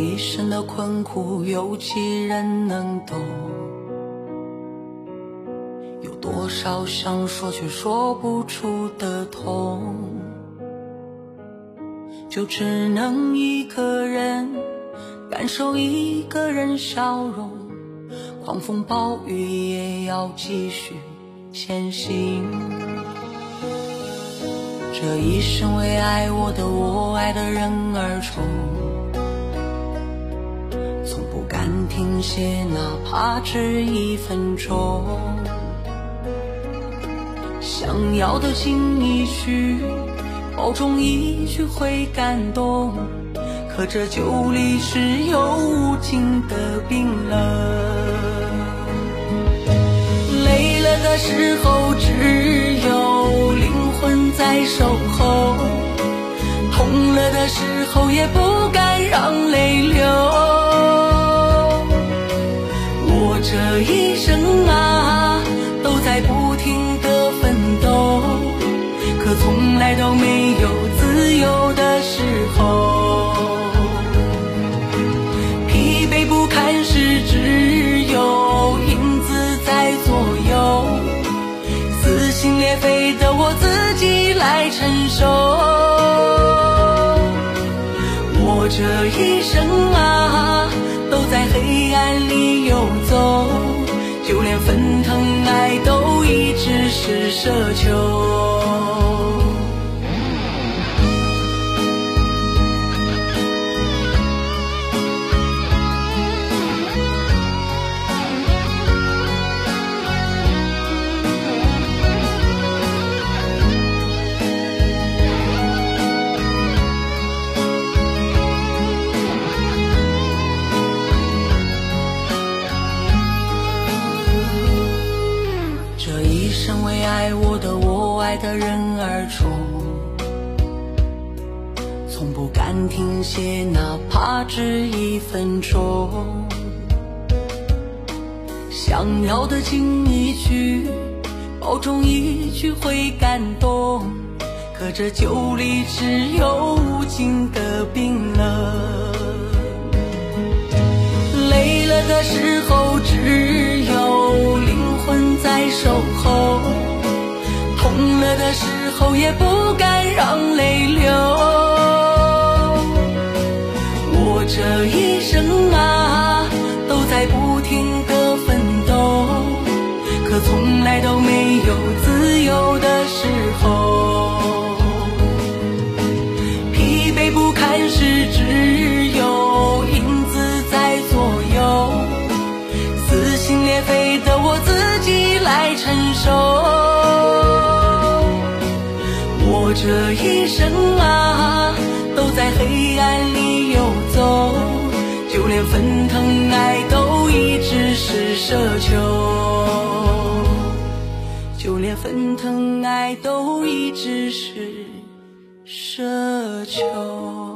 一生的困苦，有几人能懂？有多少想说却说不出的痛，就只能一个人感受一个人笑容。狂风暴雨也要继续前行。这一生为爱我的我爱的人而冲，停歇，哪怕只一分钟。想要的尽一句，保重一句会感动。可这酒里只有无尽的冰冷。累了的时候，只有灵魂在守候；痛了的时候，也不敢让泪流。从来都没有自由的时候。疲惫不堪时，只有影子在左右。撕心裂肺的我自己来承受。我这一生啊，都在黑暗里游走，就连沸腾爱都一直是奢求。这一生为爱我的我爱的人而出，从不敢停歇，哪怕只一分钟。想要的尽一句，保重一句会感动。可这酒里只有无尽的冰冷。累了的时候，只有灵魂在守候；痛了的时候，也不敢让泪流。我这一生啊，都在不停的奋斗，可从来都没有自由的时候。疲惫不堪时，只有影子在左右。撕心裂肺的我自己来承受。我这一生啊，都在黑暗里游走，就连份疼爱都一直是奢求，就连份疼爱都一直是奢求。